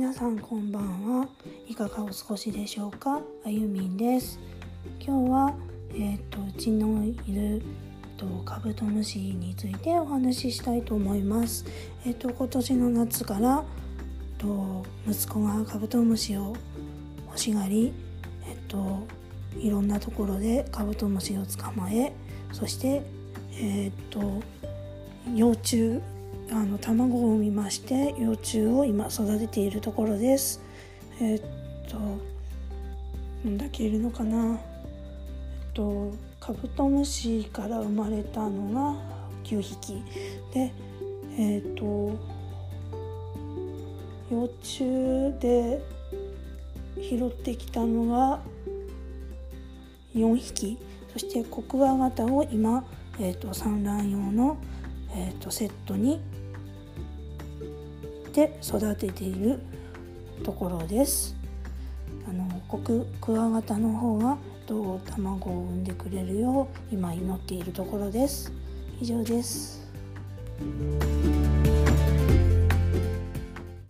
皆さんこんばんは。いかがお過ごしでしょうか？あゆみんです。今日はえっ、とうちのいるとカブトムシについてお話ししたいと思います。えっ、と今年の夏からと息子がカブトムシを欲しがりえっ、といろんなところでカブトムシを捕まえそしてえっ、と幼虫あの卵を産みまして幼虫を今育てているところです。えっとどんだけいるのかな。えっとカブトムシから生まれたのが9匹。でえっと幼虫で拾ってきたのが4匹。そしてコクワガタを今、えー、と産卵用の、えー、とセットにで育てているところです。あのコククワガタの方がどう卵を産んでくれるよう今祈っているところです。以上です。